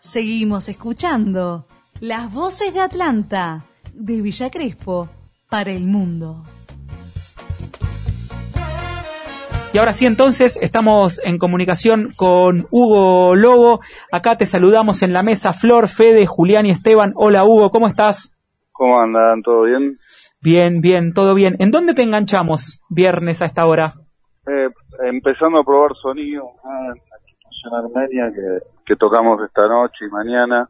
Seguimos escuchando las voces de Atlanta, de Villa Crespo, para el mundo. Y ahora sí, entonces, estamos en comunicación con Hugo Lobo. Acá te saludamos en la mesa Flor, Fede, Julián y Esteban. Hola Hugo, ¿cómo estás? ¿Cómo andan? ¿Todo bien? Bien, bien, todo bien. ¿En dónde te enganchamos viernes a esta hora? Eh, empezando a probar sonido en armenia que, que tocamos esta noche y mañana.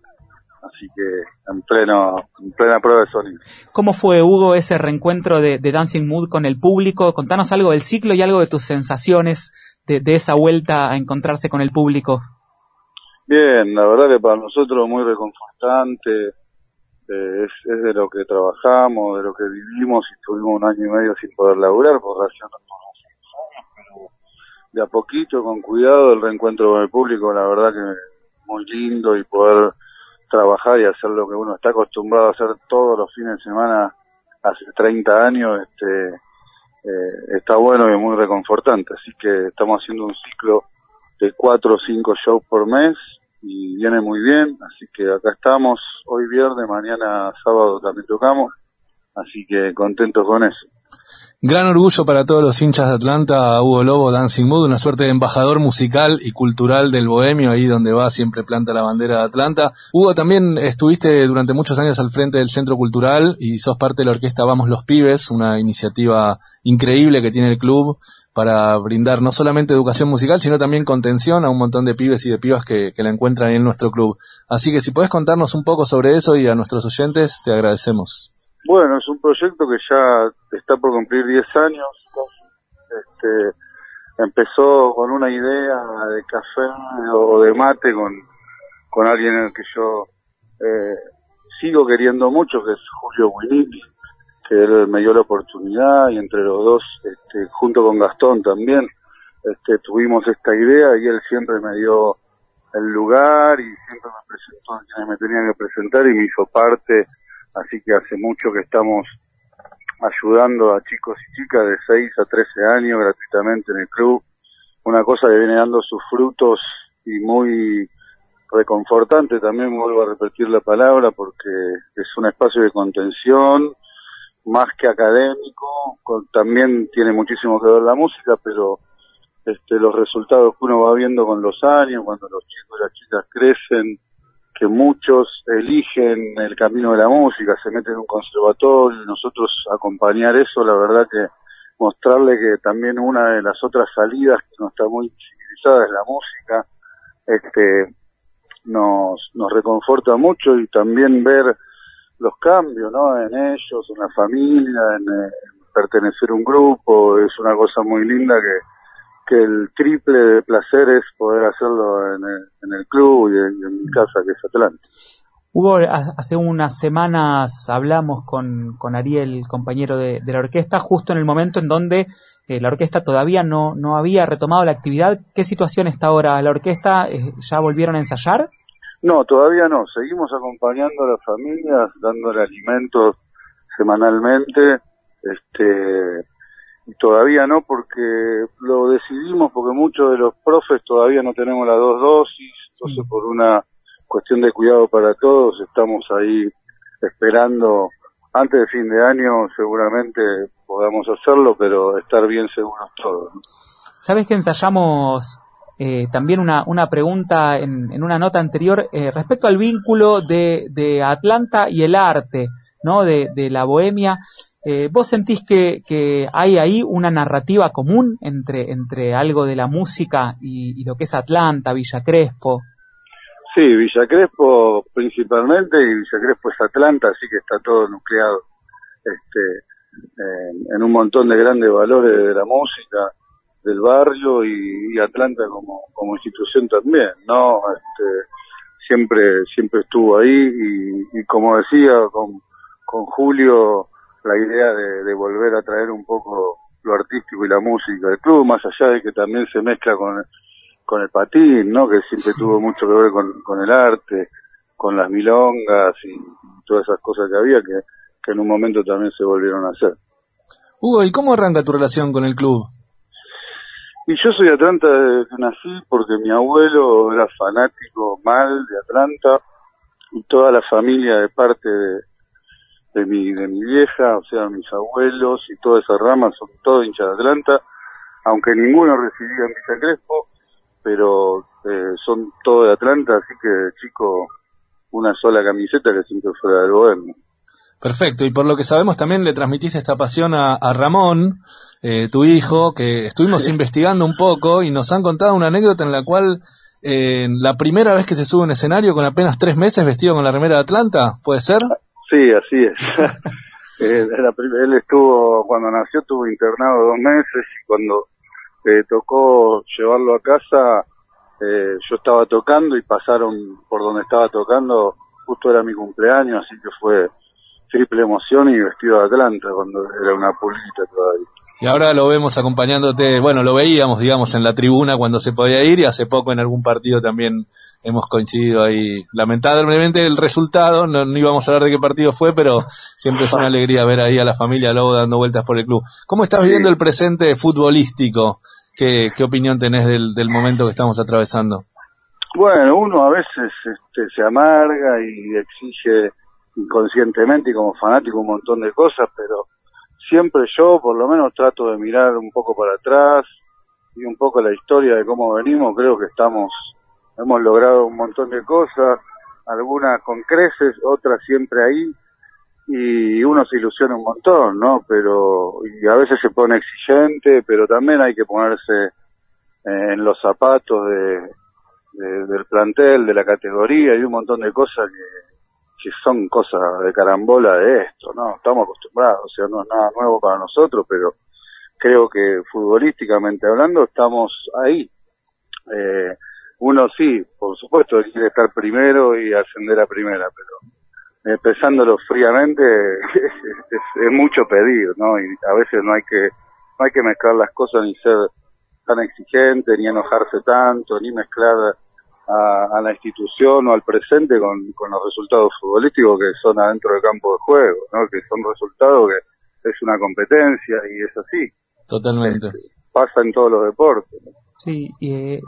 Así que en pleno, en plena prueba de sonido. ¿Cómo fue, Hugo, ese reencuentro de, de Dancing Mood con el público? Contanos algo del ciclo y algo de tus sensaciones de, de esa vuelta a encontrarse con el público. Bien, la verdad que para nosotros muy reconfortante, eh, es, es, de lo que trabajamos, de lo que vivimos y estuvimos un año y medio sin poder laburar por razón pero de a poquito, con cuidado, el reencuentro con el público, la verdad que muy lindo y poder trabajar y hacer lo que uno está acostumbrado a hacer todos los fines de semana hace 30 años, este, eh, está bueno y muy reconfortante. Así que estamos haciendo un ciclo de cuatro o cinco shows por mes y viene muy bien, así que acá estamos, hoy viernes, mañana sábado también tocamos, así que contento con eso. Gran orgullo para todos los hinchas de Atlanta, Hugo Lobo, Dancing Mood, una suerte de embajador musical y cultural del bohemio, ahí donde va siempre planta la bandera de Atlanta. Hugo, también estuviste durante muchos años al frente del Centro Cultural y sos parte de la orquesta Vamos los Pibes, una iniciativa increíble que tiene el club para brindar no solamente educación musical, sino también contención a un montón de pibes y de pibas que, que la encuentran en nuestro club. Así que si podés contarnos un poco sobre eso y a nuestros oyentes, te agradecemos. Bueno, es un proyecto que ya está por cumplir 10 años. Este, empezó con una idea de café o de mate con, con alguien en el que yo eh, sigo queriendo mucho, que es Julio Winiti, que él me dio la oportunidad y entre los dos, este, junto con Gastón también, este, tuvimos esta idea y él siempre me dio el lugar y siempre me presentó me tenía que presentar y me hizo parte así que hace mucho que estamos ayudando a chicos y chicas de 6 a 13 años gratuitamente en el club, una cosa que viene dando sus frutos y muy reconfortante, también vuelvo a repetir la palabra porque es un espacio de contención, más que académico, con, también tiene muchísimo que ver la música, pero este, los resultados que uno va viendo con los años, cuando los chicos y las chicas crecen, que muchos eligen el camino de la música, se meten en un conservatorio y nosotros acompañar eso, la verdad que mostrarle que también una de las otras salidas que no está muy civilizada es la música, este, nos, nos reconforta mucho y también ver los cambios, ¿no? En ellos, en la familia, en, en pertenecer a un grupo, es una cosa muy linda que, que el triple de placer es poder hacerlo en el, en el club y en, en, mi casa, que es Atlanta. Hugo, hace unas semanas hablamos con, con Ariel, compañero de, de, la orquesta, justo en el momento en donde eh, la orquesta todavía no, no había retomado la actividad. ¿Qué situación está ahora? ¿La orquesta eh, ya volvieron a ensayar? No, todavía no. Seguimos acompañando a las familias, dándole alimentos semanalmente. Este, Todavía no, porque lo decidimos porque muchos de los profes todavía no tenemos las dos dosis, entonces por una cuestión de cuidado para todos estamos ahí esperando antes de fin de año seguramente podamos hacerlo, pero estar bien seguros todos. ¿no? Sabes que ensayamos eh, también una, una pregunta en, en una nota anterior eh, respecto al vínculo de, de Atlanta y el arte, ¿no? De, de la bohemia. Eh, ¿Vos sentís que, que, hay ahí una narrativa común entre, entre algo de la música y, lo que es Atlanta, Villa Crespo? Sí, Villa Crespo principalmente, y Villa Crespo es Atlanta, así que está todo nucleado este, en, un montón de grandes valores de la música, del barrio y, y Atlanta como, como institución también, ¿no? Este, siempre, siempre estuvo ahí y, y como decía con, con Julio, la idea de, de, volver a traer un poco lo artístico y la música del club, más allá de que también se mezcla con, con el patín, ¿no? Que siempre tuvo mucho que ver con, con el arte, con las milongas y todas esas cosas que había que, que en un momento también se volvieron a hacer. Hugo, ¿y cómo arranca tu relación con el club? Y yo soy de Atlanta desde que nací porque mi abuelo era fanático mal de Atlanta y toda la familia de parte de, de mi de mi vieja, o sea, mis abuelos y toda esa rama son todos hinchas de Atlanta, aunque ninguno residía en Villa Crespo, pero eh, son todos de Atlanta, así que chico, una sola camiseta que siempre fue del Bohemio. Perfecto, y por lo que sabemos también le transmitiste esta pasión a, a Ramón, eh, tu hijo, que estuvimos investigando un poco y nos han contado una anécdota en la cual eh, la primera vez que se sube a un escenario con apenas tres meses vestido con la remera de Atlanta, ¿puede ser? Sí, así es. eh, él estuvo, cuando nació, estuvo internado dos meses y cuando eh, tocó llevarlo a casa, eh, yo estaba tocando y pasaron por donde estaba tocando, justo era mi cumpleaños, así que fue triple emoción y vestido de Atlanta cuando era una pulita todavía. Y ahora lo vemos acompañándote, bueno, lo veíamos, digamos, en la tribuna cuando se podía ir y hace poco en algún partido también hemos coincidido ahí. Lamentablemente el resultado, no, no íbamos a hablar de qué partido fue, pero siempre es una alegría ver ahí a la familia Lobo dando vueltas por el club. ¿Cómo estás viviendo el presente futbolístico? ¿Qué, qué opinión tenés del, del momento que estamos atravesando? Bueno, uno a veces este, se amarga y exige inconscientemente y como fanático un montón de cosas, pero siempre yo por lo menos trato de mirar un poco para atrás y un poco la historia de cómo venimos, creo que estamos, hemos logrado un montón de cosas, algunas con creces, otras siempre ahí, y uno se ilusiona un montón, ¿no? Pero, y a veces se pone exigente, pero también hay que ponerse en los zapatos de, de, del plantel, de la categoría y un montón de cosas que, que son cosas de carambola de esto, ¿no? Estamos acostumbrados, o sea, no es nada nuevo para nosotros, pero creo que futbolísticamente hablando estamos ahí. Eh, uno sí, por supuesto, quiere estar primero y ascender a primera, pero eh, pensándolo fríamente es, es, es, mucho pedir, ¿no? Y a veces no hay que no hay que mezclar las cosas ni ser tan exigente, ni enojarse tanto, ni mezclar a, a, la institución o al presente con, con, los resultados futbolísticos que son adentro del campo de juego, ¿no? que son resultados que es una competencia y es así. Totalmente. Pasa en todos los deportes. Sí, eh,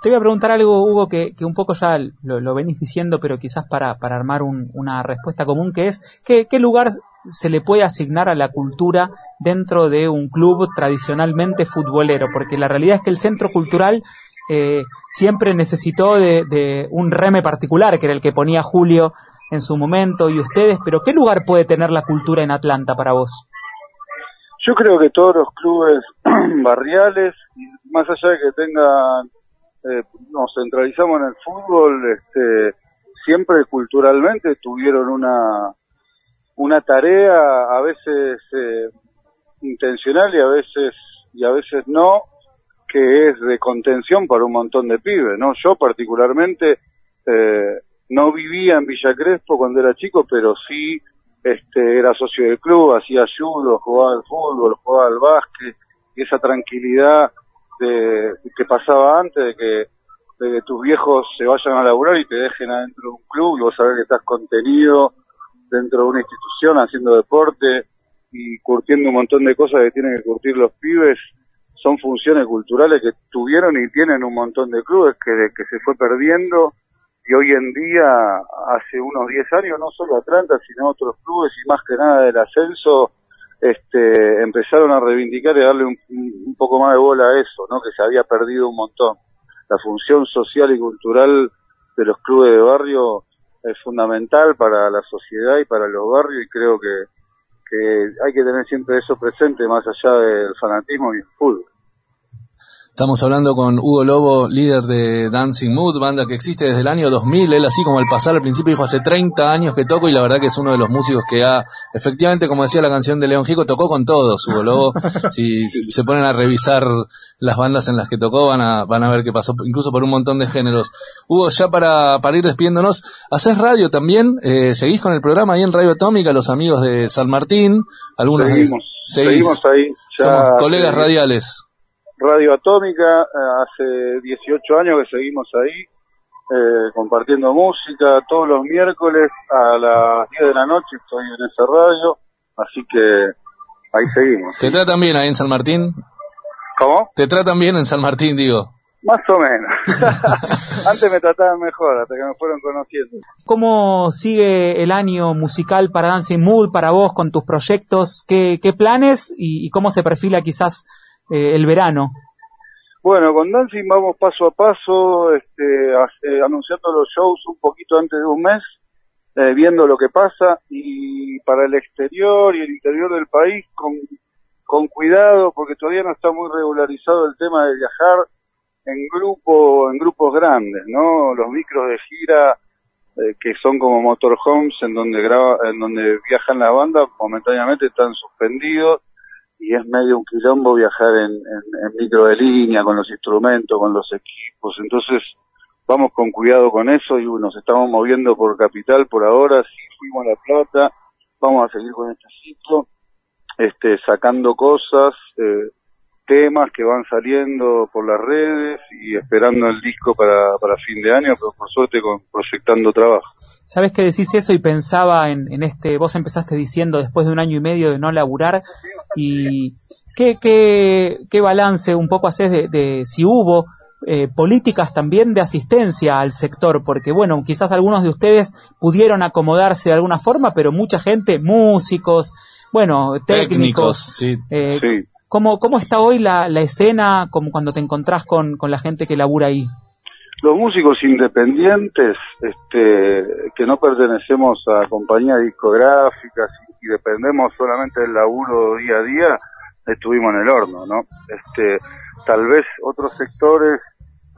te voy a preguntar algo, Hugo, que, que un poco ya lo, lo, venís diciendo, pero quizás para, para armar un, una respuesta común, que es, ¿qué, ¿qué lugar se le puede asignar a la cultura dentro de un club tradicionalmente futbolero? Porque la realidad es que el centro cultural eh, siempre necesitó de, de, un reme particular, que era el que ponía Julio en su momento y ustedes, pero ¿qué lugar puede tener la cultura en Atlanta para vos? Yo creo que todos los clubes barriales, más allá de que tengan, eh, nos centralizamos en el fútbol, este, siempre culturalmente tuvieron una, una tarea a veces eh, intencional y a veces, y a veces no, que es de contención para un montón de pibes, ¿no? Yo particularmente eh, no vivía en Villa Crespo cuando era chico, pero sí este, era socio del club, hacía judo, jugaba al fútbol, jugaba al básquet, y esa tranquilidad de, que pasaba antes de que, de que tus viejos se vayan a laburar y te dejen adentro de un club y vos sabés que estás contenido dentro de una institución haciendo deporte y curtiendo un montón de cosas que tienen que curtir los pibes, son funciones culturales que tuvieron y tienen un montón de clubes que, que se fue perdiendo y hoy en día, hace unos 10 años, no solo Atlanta, sino otros clubes y más que nada del ascenso, este, empezaron a reivindicar y darle un, un poco más de bola a eso, ¿no? Que se había perdido un montón. La función social y cultural de los clubes de barrio es fundamental para la sociedad y para los barrios y creo que, que hay que tener siempre eso presente más allá del fanatismo y el fútbol. Estamos hablando con Hugo Lobo, líder de Dancing Mood, banda que existe desde el año 2000. Él así como al pasar al principio dijo hace 30 años que toco y la verdad que es uno de los músicos que ha, efectivamente, como decía la canción de León Gico, tocó con todos, Hugo Lobo. si, si, se ponen a revisar las bandas en las que tocó van a, van a ver que pasó incluso por un montón de géneros. Hugo, ya para, para ir despidiéndonos, haces radio también, eh, seguís con el programa ahí en Radio Atómica, los amigos de San Martín, algunos seguimos, seguís, seguimos ahí. Ya somos colegas radiales. Radio Atómica, eh, hace 18 años que seguimos ahí, eh, compartiendo música, todos los miércoles a las 10 de la noche estoy en esa radio, así que ahí seguimos. ¿Te tratan bien ahí en San Martín? ¿Cómo? ¿Te tratan bien en San Martín, digo? Más o menos. Antes me trataban mejor, hasta que me fueron conociendo. ¿Cómo sigue el año musical para Dancing Mood, para vos, con tus proyectos? ¿Qué, qué planes y, y cómo se perfila quizás eh, el verano? Bueno, con Dancing vamos paso a paso, este, a- eh, anunciando los shows un poquito antes de un mes, eh, viendo lo que pasa y para el exterior y el interior del país con, cuidado porque todavía no está muy regularizado el tema de viajar en grupo, en grupos grandes, ¿no? Los micros de gira eh, que son como motorhomes en donde graba, en donde viajan la banda momentáneamente están suspendidos y es medio un quilombo viajar en, en- micro de línea, con los instrumentos, con los equipos, entonces vamos con cuidado con eso y nos estamos moviendo por capital por ahora, si fuimos a La Plata, vamos a seguir con este ciclo, este, sacando cosas, eh, temas que van saliendo por las redes y esperando el disco para, para fin de año, pero por suerte con, proyectando trabajo. Sabes que decís eso y pensaba en, en este, vos empezaste diciendo después de un año y medio de no laburar y qué, qué, qué balance un poco haces de, de si hubo eh, políticas también de asistencia al sector, porque bueno, quizás algunos de ustedes pudieron acomodarse de alguna forma, pero mucha gente, músicos, bueno, técnicos, sí. eh, Sí. ¿Cómo, ¿cómo está hoy la, la escena como cuando te encontrás con, con la gente que labura ahí? Los músicos independientes, este, que no pertenecemos a compañías discográficas y, dependemos solamente del laburo día a día, estuvimos en el horno, ¿no? Este, tal vez otros sectores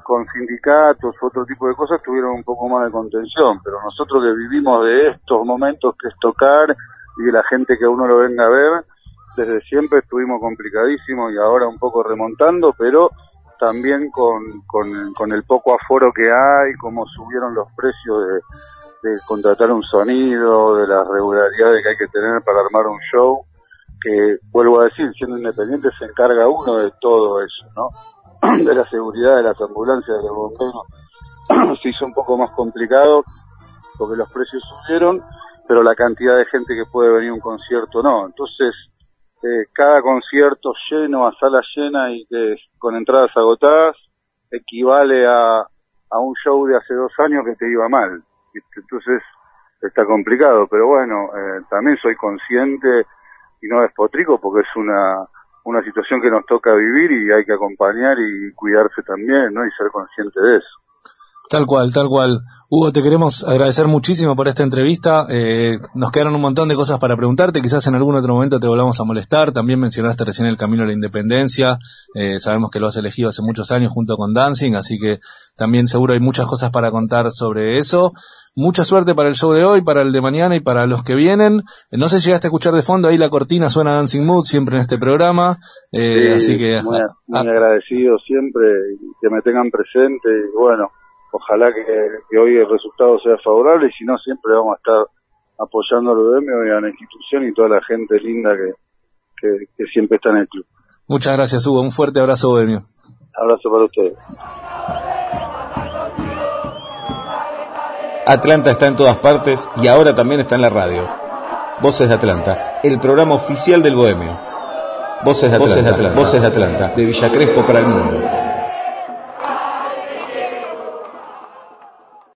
con sindicatos, otro tipo de cosas tuvieron un poco más de contención, pero nosotros que vivimos de estos momentos que es tocar y de la gente que uno lo venga a ver, desde siempre estuvimos complicadísimos y ahora un poco remontando, pero también con, con, el poco aforo que hay, cómo subieron los precios de, de contratar un sonido, de las regularidades que hay que tener para armar un show, que vuelvo a decir, siendo independiente se encarga uno de todo eso, ¿no? de la seguridad de las ambulancias, de los bomberos, se hizo un poco más complicado porque los precios subieron, pero la cantidad de gente que puede venir a un concierto no. Entonces, eh, cada concierto lleno, a sala llena y que con entradas agotadas, equivale a, a un show de hace dos años que te iba mal. Entonces, está complicado, pero bueno, eh, también soy consciente y no despotrico porque es una, una situación que nos toca vivir y hay que acompañar y cuidarse también, ¿no? Y ser consciente de eso. Tal cual, tal cual. Hugo, te queremos agradecer muchísimo por esta entrevista. Eh, nos quedaron un montón de cosas para preguntarte. Quizás en algún otro momento te volvamos a molestar. También mencionaste recién el camino a la independencia. Eh, sabemos que lo has elegido hace muchos años junto con Dancing, así que también seguro hay muchas cosas para contar sobre eso. Mucha suerte para el show de hoy, para el de mañana y para los que vienen. Eh, no sé si llegaste a escuchar de fondo, ahí la cortina suena Dancing Mood siempre en este programa. Eh, Sí, así que muy, muy ah, agradecido siempre que me tengan presente y bueno, ojalá que, que hoy el resultado sea favorable y si no siempre vamos a estar apoyando al UDM y a la institución y toda la gente linda que, que, que siempre está en el club. muchas gracias, Hugo. Un fuerte abrazo, Bohemio. Abrazo para ustedes. Atlanta está en todas partes y ahora también está en la radio. Voces de Atlanta, el programa oficial del Bohemio. Voces de Atlanta, Voces de Atlanta, de Villa Crespo para el mundo.